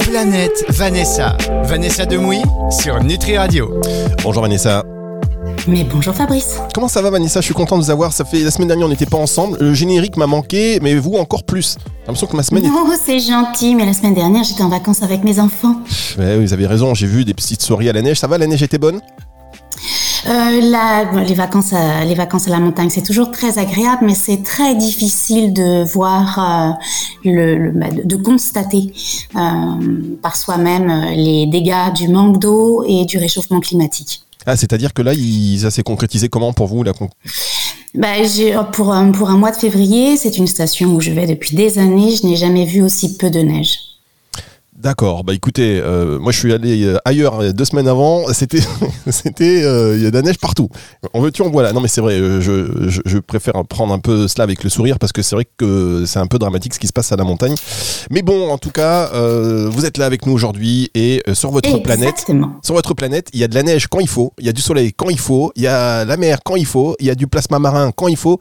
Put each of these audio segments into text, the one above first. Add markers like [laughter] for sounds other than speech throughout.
Planète Vanessa. Vanessa Demouy sur Nutri Radio. Bonjour Vanessa. Mais bonjour Fabrice. Comment ça va Vanessa? Je suis content de vous avoir. Ça fait la semaine dernière on n'était pas ensemble. Le générique m'a manqué, mais vous encore plus. J'ai l'impression que ma semaine. est- Oh, c'est gentil, mais la semaine dernière j'étais en vacances avec mes enfants. Ouais, vous avez raison. J'ai vu des petites soirées à la neige. Ça va La neige était bonne? Euh, la- les, vacances à, les vacances à la montagne, c'est toujours très agréable, mais c'est très difficile de voir, euh, le, le- bah, de, constater euh, par soi-même euh, les dégâts du manque d'eau et du réchauffement climatique. Ah, c'est-à-dire que là, il, ça s'est concrétisé comment pour vous la con- Bah, j'ai, pour, pour un mois de février, c'est une station où je vais depuis des années, je n'ai jamais vu aussi peu de neige. D'accord. Bah écoutez, euh, moi je suis allé euh, ailleurs euh, deux semaines avant. C'était, [laughs] c'était, euh, il y a de la neige partout. En veux-tu, en voilà. Non mais c'est vrai. Je, je, je préfère prendre un peu cela avec le sourire parce que c'est vrai que c'est un peu dramatique ce qui se passe à la montagne. Mais bon, en tout cas, euh, vous êtes là avec nous aujourd'hui et euh, sur votre planète. Sur votre planète, il y a de la neige quand il faut, il y a du soleil quand il faut, il y a la mer quand il faut, il y a du plasma marin quand il faut.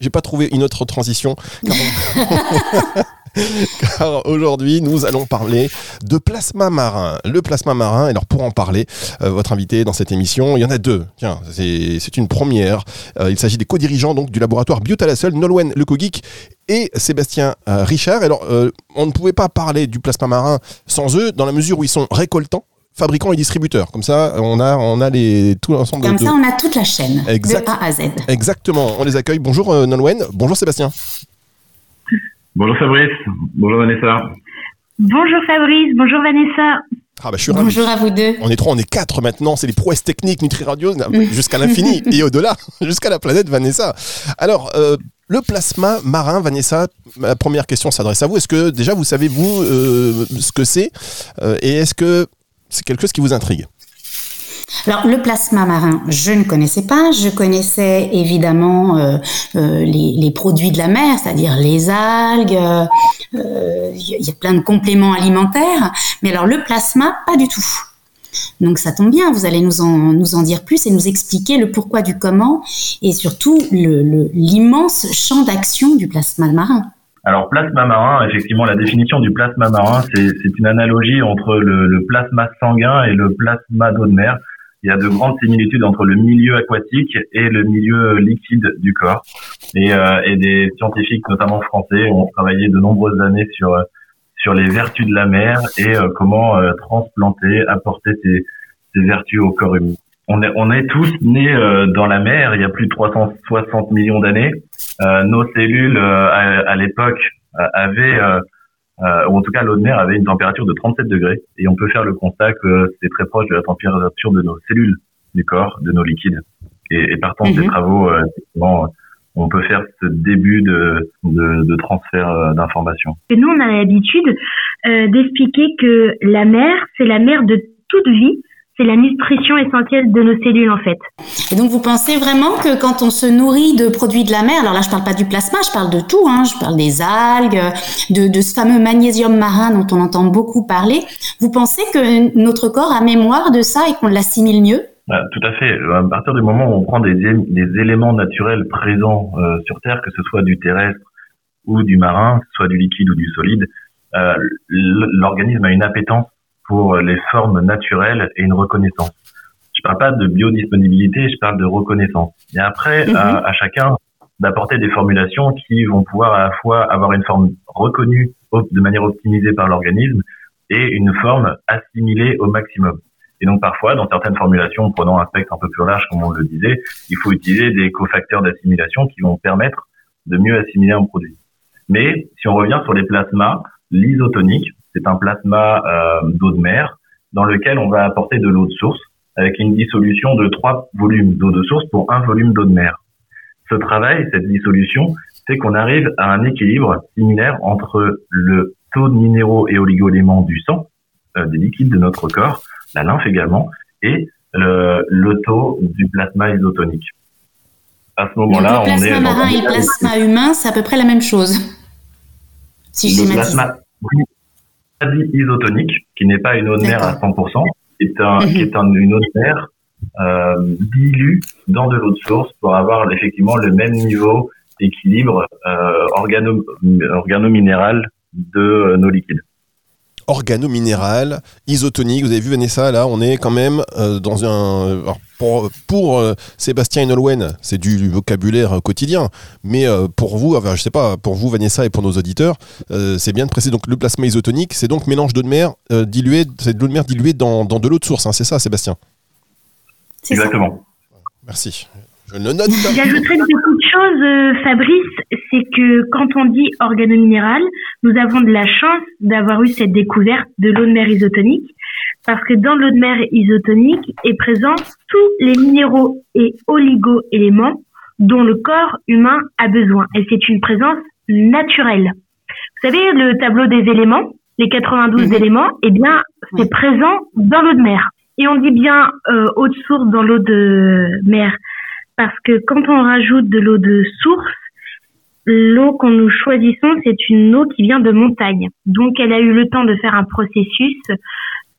J'ai pas trouvé une autre transition. [laughs] [laughs] Car, aujourd'hui, nous allons parler de plasma marin. Le plasma marin, alors pour en parler, euh, votre invité dans cette émission, il y en a deux. Tiens, c'est une première. Euh, il s'agit des co-dirigeants donc, du laboratoire Biotalasol, Nolwenn Lecogeek et Sébastien euh, Richard. Alors, on ne pouvait pas parler du plasma marin sans eux, dans la mesure où ils sont récoltants, fabricants et distributeurs. Comme ça, on a, on a les, tout l'ensemble de- Comme de, ça, on a toute la chaîne, Exact. de A à Z. Exactement, on les accueille. Bonjour euh, Nolwenn, bonjour Sébastien. Bonjour Fabrice, bonjour Vanessa. Bonjour Fabrice, bonjour Vanessa. Ah bah je suis ravi. Bonjour à vous deux. On est trois, on est quatre maintenant, c'est les prouesses techniques Nutri Radio [laughs] jusqu'à l'infini et au-delà, [laughs] jusqu'à la planète Vanessa. Alors, euh, le plasma marin, Vanessa, ma première question s'adresse à vous. Est-ce que déjà vous savez vous euh, ce que c'est euh, et est-ce que c'est quelque chose qui vous intrigue? Alors, le plasma marin, je ne connaissais pas. Je connaissais évidemment euh, euh, les, produits de la mer, c'est-à-dire les algues. euh, Il y a- plein de compléments alimentaires. Mais alors, le plasma, pas du tout. Donc, ça tombe bien. Vous allez nous en, dire plus et nous expliquer le pourquoi du comment et surtout l'immense champ d'action du plasma marin. Alors plasma marin, effectivement la définition du plasma marin, c'est une analogie entre le plasma sanguin et le plasma d'eau de mer. Il y a de grandes similitudes entre le milieu aquatique et le milieu liquide du corps. Et, euh, et des scientifiques, notamment français, ont travaillé de nombreuses années sur euh, sur les vertus de la mer et euh, comment euh, transplanter, apporter ces, ces vertus au corps humain. On est, on est tous nés euh, dans la mer il y a plus de 360 millions d'années. Euh, nos cellules à, à l'époque avaient, euh, ou en tout cas l'eau de mer avait une température de 37 degrés et on peut faire le constat que c'est très proche de la température de nos cellules du corps, de nos liquides. Et, et partant de ces Mhm. travaux, euh, effectivement, on peut faire ce début de, de, de transfert euh, d'informations. Nous, on a l'habitude euh, d'expliquer que la mer, c'est la mère de toute vie. C'est la nutrition essentielle de nos cellules, en fait. Et donc, vous pensez vraiment que quand on se nourrit de produits de la mer, alors là, je parle pas du plasma, je parle de tout, hein, je parle des algues, de, de ce fameux magnésium marin dont on entend beaucoup parler. Vous pensez que notre corps a mémoire de ça et qu'on l'assimile mieux? Ah, tout à fait. À partir du moment où on prend des, des éléments naturels présents euh, sur Terre, que ce soit du terrestre ou du marin, que ce soit du liquide ou du solide, euh, l'organisme a une appétence pour les formes naturelles et une reconnaissance. Je parle pas de biodisponibilité, je parle de reconnaissance. Et après, Mhm. à, à chacun d'apporter des formulations qui vont pouvoir à la fois avoir une forme reconnue de manière optimisée par l'organisme et une forme assimilée au maximum. Et donc parfois, dans certaines formulations, prenant un spectre un peu plus large, comme on le disait, il faut utiliser des cofacteurs d'assimilation qui vont permettre de mieux assimiler un produit. Mais si on revient sur les plasmas, l'isotonique, c'est un plasma euh, d'eau de mer dans lequel on va apporter de l'eau de source avec une dissolution de trois volumes d'eau de source pour un volume d'eau de mer. Ce travail, cette dissolution, fait qu'on arrive à un équilibre similaire entre le taux de minéraux et oligoéléments du sang, euh, des liquides de notre corps, la lymphe également, et le, le taux du plasma isotonique. À ce moment-là, le on plasma est dans marin un et le plasma humain, c'est à peu près la même chose. Si je le plasma quasi isotonique, qui n'est pas une eau de mer à 100%, est un, Mhm. qui est un- une eau de mer euh, dilue dans de l'eau de source pour avoir effectivement le même niveau équilibre euh, organo, organo-minéral de nos liquides organo-minéral, isotonique. Vous avez vu Vanessa, là, on est quand même euh, dans un... pour, pour euh, Sébastien c'est du, vocabulaire quotidien. Mais euh, pour vous, enfin, je sais pas, pour vous Vanessa et pour nos auditeurs, c'est bien de préciser. Donc le plasma isotonique, c'est donc mélange d'eau de mer diluée, c'est de l'eau de mer diluée dans, dans de l'eau de source. Hein, c'est ça, Sébastien? Exactement. Merci. Je le note. J'ajouterais une petite chose, Fabrice, c'est que quand on dit organo-minéral, nous avons de la chance d'avoir eu cette découverte de l'eau de mer isotonique, parce que dans l'eau de mer isotonique est présent tous les minéraux et oligo-éléments dont le corps humain a besoin. Et c'est une présence naturelle. Vous savez, le tableau des éléments, les 92 mhm. éléments, eh bien, c'est présent dans l'eau de mer. Et on dit bien euh, eau de source dans l'eau de mer, parce que quand on rajoute de l'eau de source, l'eau qu'on nous choisissons, c'est une eau qui vient de montagne. Donc, elle a eu le temps de faire un processus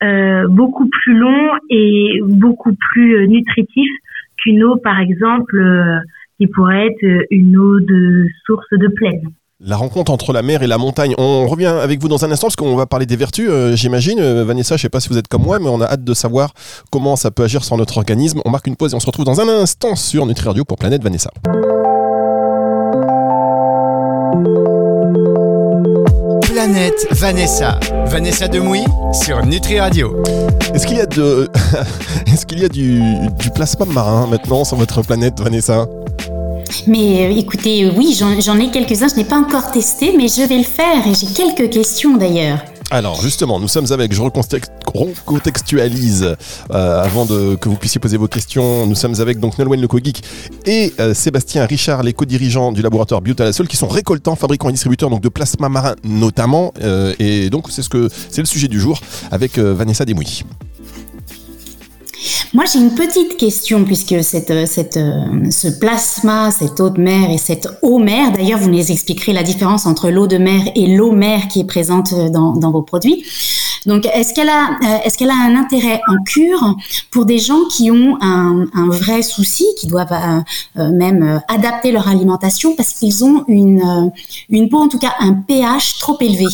euh, beaucoup plus long et beaucoup plus euh, nutritif qu'une eau, par exemple, euh, qui pourrait être une eau de source de plaine. La rencontre entre la mer et la montagne. On revient avec vous dans un instant parce qu'on va parler des vertus, j'imagine. Vanessa, je ne sais pas si vous êtes comme moi, mais on a hâte de savoir comment ça peut agir sur notre organisme. On marque une pause et on se retrouve dans un instant sur Nutri Radio pour Planète Vanessa. Planète Vanessa. Vanessa Demouy sur Nutri Radio. Est-ce qu'il y a, de... [laughs] Est-ce qu'il y a du, du plasma marin maintenant sur votre planète, Vanessa? Mais euh, écoutez, oui, j'en ai quelques-uns, je n'ai pas encore testé, mais je vais le faire et j'ai quelques questions d'ailleurs. Alors justement, nous sommes avec, je recontextualise euh, avant que vous puissiez poser vos questions, nous sommes avec donc Nolwenn Le et euh, Sébastien Richard, les co-dirigeants du laboratoire Biotalasol, qui sont récoltants, fabricants et distributeurs donc, de plasma marin notamment. Et donc c'est ce que c'est le sujet du jour avec Vanessa Desmouilles. Moi, j'ai une petite question puisque cette, euh, ce plasma, cette eau de mer et cette eau mer, d'ailleurs, vous nous expliquerez la différence entre l'eau de mer et l'eau mer qui est présente dans, dans vos produits. Donc, est-ce qu'elle a, euh, est-ce a un intérêt en cure pour des gens qui ont un, vrai souci, qui doivent euh, même adapter leur alimentation parce qu'ils ont une peau, en tout cas un pH trop élevé?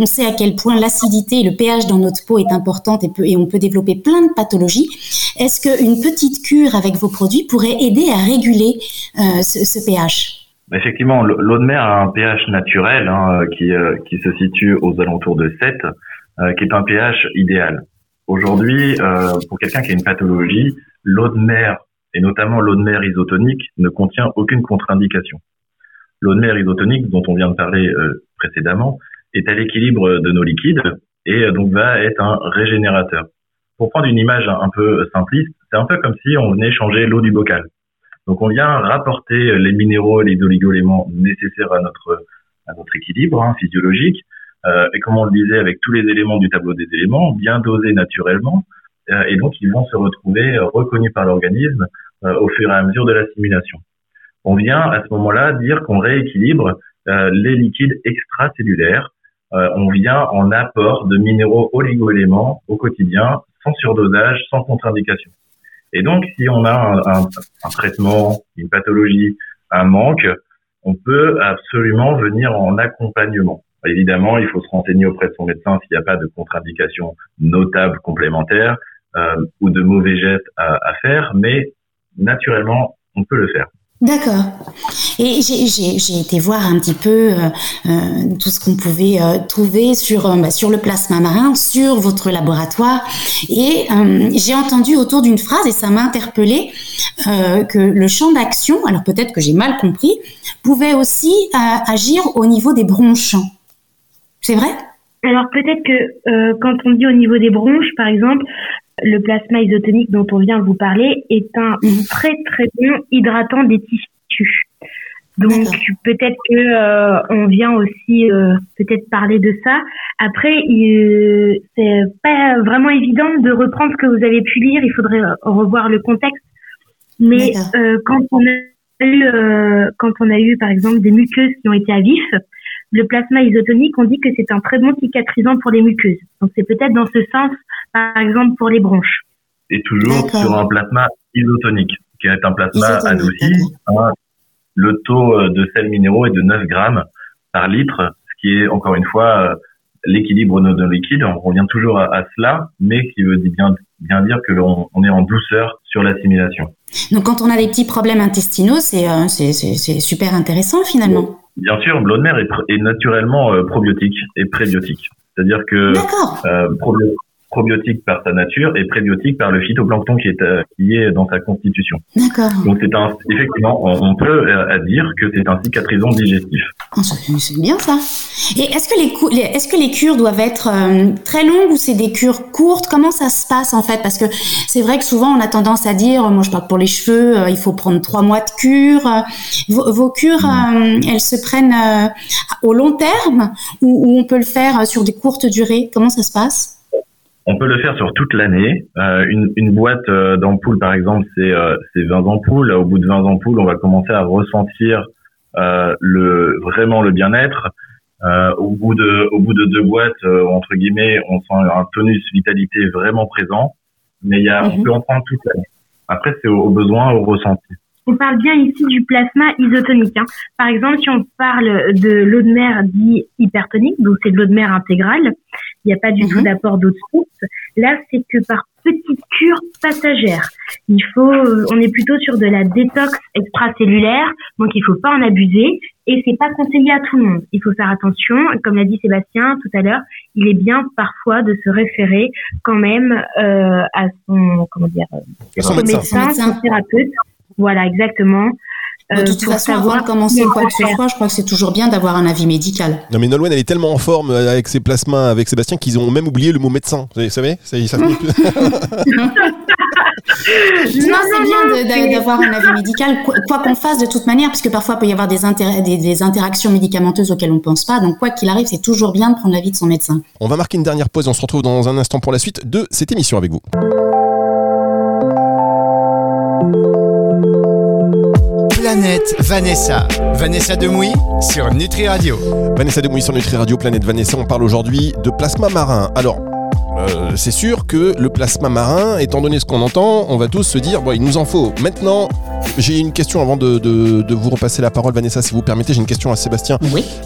On sait à quel point l'acidité et le pH dans notre peau est importante et, on peut développer plein de pathologies. Est-ce qu'une petite cure avec vos produits pourrait aider à réguler euh, ce, pH? Effectivement, l'eau de mer a un pH naturel hein, qui, euh, qui se situe aux alentours de 7, euh, qui est un pH idéal. Aujourd'hui, pour quelqu'un qui a une pathologie, l'eau de mer, et notamment l'eau de mer isotonique, ne contient aucune contre-indication. L'eau de mer isotonique, dont on vient de parler précédemment, est à l'équilibre de nos liquides et euh, donc va être un régénérateur. Pour prendre une image un peu simpliste, c'est un peu comme si on venait changer l'eau du bocal. Donc on vient rapporter les minéraux les oligo-éléments nécessaires à notre équilibre hein, physiologique euh, et comme on le disait avec tous les éléments du tableau des éléments bien dosés naturellement euh, et donc ils vont se retrouver reconnus par l'organisme au fur et à mesure de l'assimilation. On vient à ce moment-là dire qu'on rééquilibre les liquides extracellulaires euh, on vient en apport de minéraux oligo-éléments au quotidien, sans surdosage, sans contre-indication. Et donc, si on a un, traitement, une pathologie, un manque, on peut absolument venir en accompagnement. Évidemment, il faut se renseigner auprès de son médecin s'il n'y a pas de contre-indication notable complémentaire euh, ou de mauvais gestes à faire, mais naturellement, on peut le faire. D'accord. Et j'ai été voir un petit peu euh, euh, tout ce qu'on pouvait euh, trouver sur, bah, sur le plasma marin, sur votre laboratoire. Et j'ai entendu autour d'une phrase, et ça m'a interpellé, que le champ d'action, alors peut-être que j'ai mal compris, pouvait aussi agir au niveau des bronches. C'est vrai? Alors peut-être que quand on dit au niveau des bronches, par exemple, le plasma isotonique dont on vient vous parler est un mhm. très très bon hydratant des tissus. Donc peut-être que euh, on vient aussi euh, peut-être parler de ça. Après, c'est pas vraiment évident de reprendre ce que vous avez pu lire. Il faudrait revoir le contexte. Mais euh, quand on a eu quand on a eu par exemple des muqueuses qui ont été à vif, le plasma isotonique, on dit que c'est un très bon cicatrisant pour les muqueuses. Donc c'est peut-être dans ce sens par exemple pour les bronches. Et toujours sur un plasma isotonique, qui est un plasma adouci. Hein. le taux de sels minéraux est de 9 grammes par litre, ce qui est encore une fois l'équilibre de nos liquides. On revient toujours à, cela, mais qui veut bien, bien dire que l'on on est en douceur sur l'assimilation. Donc quand on a des petits problèmes intestinaux, c'est c'est super intéressant finalement. Bien sûr, l'eau de mer est, est naturellement probiotique et prébiotique. C'est-à-dire que euh, probiotique par sa nature et prébiotique par le phytoplancton qui est euh, qui est dans sa constitution. D'accord. Donc c'est un effectivement on, peut euh, dire que c'est un cicatrisant digestif. Oh, c'est bien ça. Et est-ce que les, est-ce que les cures doivent être euh, très longues ou c'est des cures courtes? Comment ça se passe en fait? Parce que c'est vrai que souvent on a tendance à dire, moi je parle pour les cheveux, il faut prendre trois mois de cure. Vos, vos cures, mm. elles se prennent au long terme ou, ou on peut le faire sur des courtes durées? Comment ça se passe? On peut le faire sur toute l'année. Euh, une, une, boîte euh, d'ampoules, par exemple, c'est euh, 20 ampoules. Au bout de 20 ampoules, on va commencer à ressentir euh, le vraiment le bien-être. Euh, au bout de au bout de deux boîtes, entre guillemets, on sent un tonus vitalité vraiment présent. Mais il y a, on mhm. peut en prendre toute l'année. Après, c'est au, besoin, au ressenti. On parle bien ici du plasma isotonique. Hein. Par exemple, si on parle de l'eau de mer dit hypertonique, donc c'est de l'eau de mer intégrale, il n'y a pas du tout mhm. d'apport d'eau de source. Là, c'est que par petite cure passagère. Il faut, euh, on est plutôt sur de la détox extracellulaire, donc il faut pas en abuser et c'est pas conseillé à tout le monde. Il faut faire attention, comme l'a dit Sébastien tout à l'heure, il est bien parfois de se référer quand même euh, à son comment dire, son médecin, son thérapeute. Voilà, exactement. De toute euh, façon, avant de commencer quoi que ce soit, je crois que c'est toujours bien d'avoir un avis médical. Non, mais Nolwenn, elle est tellement en forme euh, avec ses plasmas, avec Sébastien, qu'ils ont même oublié le mot médecin. Vous savez ça, ça non, c'est bien d'avoir un avis médical, quoi qu'on fasse de toute manière, parce que parfois il peut y avoir des, des, des interactions médicamenteuses auxquelles on ne pense pas. Donc, quoi qu'il arrive, c'est toujours bien de prendre l'avis de son médecin. On va marquer une dernière pause et on se retrouve dans un instant pour la suite de cette émission avec vous. Planète Vanessa. Vanessa Demouy sur Nutri Radio. Vanessa Demouy sur Nutri Radio, Planète Vanessa. On parle aujourd'hui de plasma marin. Alors, euh, c'est sûr que le plasma marin, étant donné ce qu'on entend, on va tous se dire, bon, il nous en faut. Maintenant, j'ai une question avant de, vous repasser la parole, Vanessa, si vous permettez. J'ai une question à Sébastien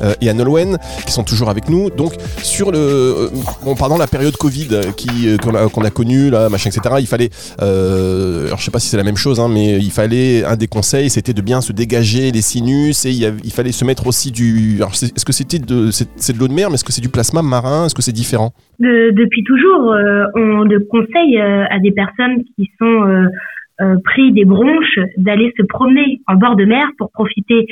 euh, et à Nolwenn, qui sont toujours avec nous. Donc, sur le. Euh, bon, pendant la période Covid qui, qu'on, a, connue, là, machin, etc., il fallait. alors, je sais pas si c'est la même chose, hein, mais il fallait. Un des conseils, c'était de bien se dégager les sinus et il, fallait se mettre aussi du. Alors, est-ce que c'était de, c'est, de l'eau de mer, mais est-ce que c'est du plasma marin Est-ce que c'est différent? Depuis toujours euh, on le conseille euh, à des personnes qui sont euh, pris des bronches d'aller se promener en bord de mer pour profiter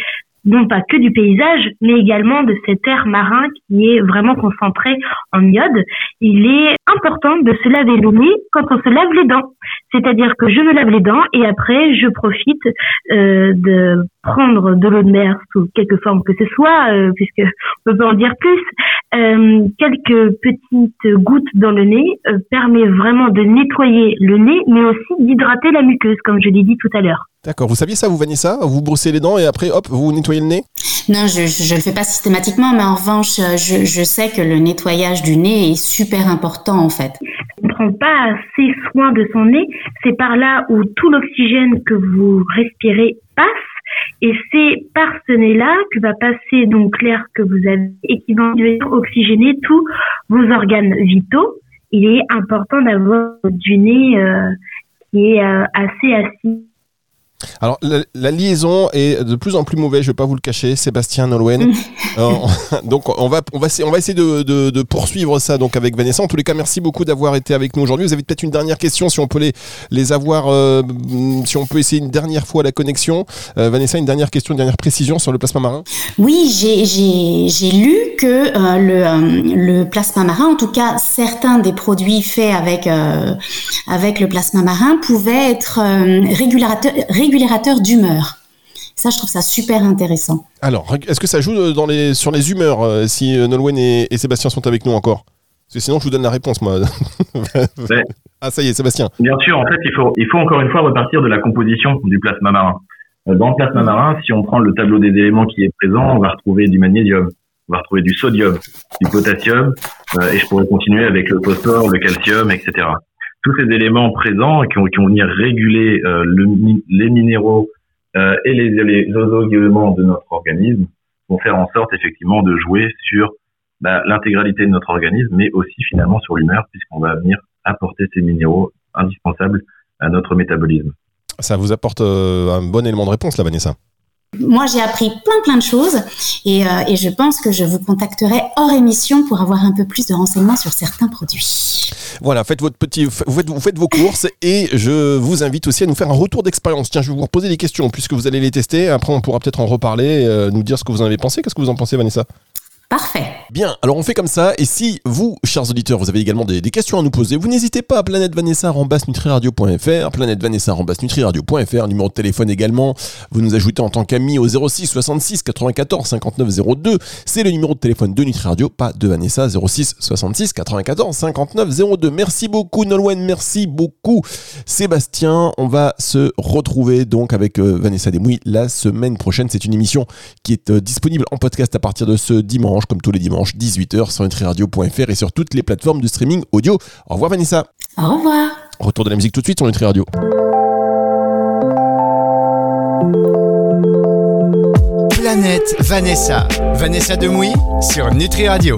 non pas que du paysage, mais également de cet air marin qui est vraiment concentré en iode. Il est important de se laver le nez quand on se lave les dents. C'est-à-dire que je me lave les dents et après je profite euh, de prendre de l'eau de mer sous quelque forme que ce soit, euh, puisque on peut pas en dire plus. Euh, quelques petites gouttes dans le nez euh, permet vraiment de nettoyer le nez, mais aussi d'hydrater la muqueuse, comme je l'ai dit tout à l'heure. D'accord. Vous saviez ça, vous Vanessa? Vous brossez les dents et après, hop, vous nettoyez le nez? Non, je ne le fais pas systématiquement, mais en revanche, je, je, sais que le nettoyage du nez est super important en fait. On ne prend pas assez soin de son nez. C'est par là où tout l'oxygène que vous respirez passe. Et c'est par ce nez-là que va passer donc l'air que vous avez et qui va oxygéner tous vos organes vitaux. Il est important d'avoir du nez euh, qui est euh, assez assis alors, la, liaison est de plus en plus mauvaise, je ne vais pas vous le cacher, Sébastien Nolwenn. [laughs] Euh, donc, on va, on va, on va essayer de, poursuivre ça donc avec Vanessa. En tous les cas, merci beaucoup d'avoir été avec nous aujourd'hui. Vous avez peut-être une dernière question, si on peut les, les avoir, euh, si on peut essayer une dernière fois la connexion. Euh, Vanessa, une dernière question, une dernière précision sur le plasma marin Oui, j'ai lu que le, le, plasma marin, en tout cas certains des produits faits avec, avec le plasma marin, pouvaient être régulateurs régulateur d'humeur. Ça, je trouve ça super intéressant. Alors, est-ce que ça joue euh, dans les, sur les humeurs euh, si euh, Nolwenn et, Sébastien sont avec nous encore? Parce que sinon, je vous donne la réponse, moi. [laughs] ah, ça y est, Sébastien. Bien sûr, en fait, il faut, il faut encore une fois repartir de la composition du plasma marin. Dans le plasma marin, si on prend le tableau des éléments qui est présent, on va retrouver du magnésium, on va retrouver du sodium, du potassium, et je pourrais continuer avec le phosphore, le calcium, etc tous ces éléments présents qui vont, venir réguler euh, le, les minéraux euh, et les, les éléments de notre organisme vont faire en sorte effectivement de jouer sur bah, l'intégralité de notre organisme, mais aussi finalement sur l'humeur, puisqu'on va venir apporter ces minéraux indispensables à notre métabolisme. Ça vous apporte euh, un bon élément de réponse là, Vanessa? Moi, j'ai appris plein plein de choses et, euh, et, je pense que je vous contacterai hors émission pour avoir un peu plus de renseignements sur certains produits. Voilà, faites votre petit, vous faites, vous faites vos courses et je vous invite aussi à nous faire un retour d'expérience. Tiens, je vais vous reposer des questions puisque vous allez les tester. Après, on pourra peut-être en reparler, euh, nous dire ce que vous en avez pensé. Qu'est-ce que vous en pensez, Vanessa? Parfait. Bien, alors on fait comme ça. Et si vous, chers auditeurs, vous avez également des, questions à nous poser, vous n'hésitez pas à Planète Vanessa nutriradio.fr, Planète Vanessa nutriradio.fr, numéro de téléphone également. Vous nous ajoutez en tant qu'ami au 06 66 94 59 02. C'est le numéro de téléphone de Nutriradio, pas de Vanessa 06 66 94 59 02. Merci beaucoup Nolwenn, merci beaucoup Sébastien. On va se retrouver donc avec euh, Vanessa Desmouilles la semaine prochaine. C'est une émission qui est euh, disponible en podcast à partir de ce dimanche comme tous les dimanches, 18h sur nutriradio.fr et sur toutes les plateformes de streaming audio. Au revoir Vanessa. Au revoir. Retour de la musique tout de suite sur Nutri Radio. Planète Vanessa. Vanessa Demouy sur Nutri Radio.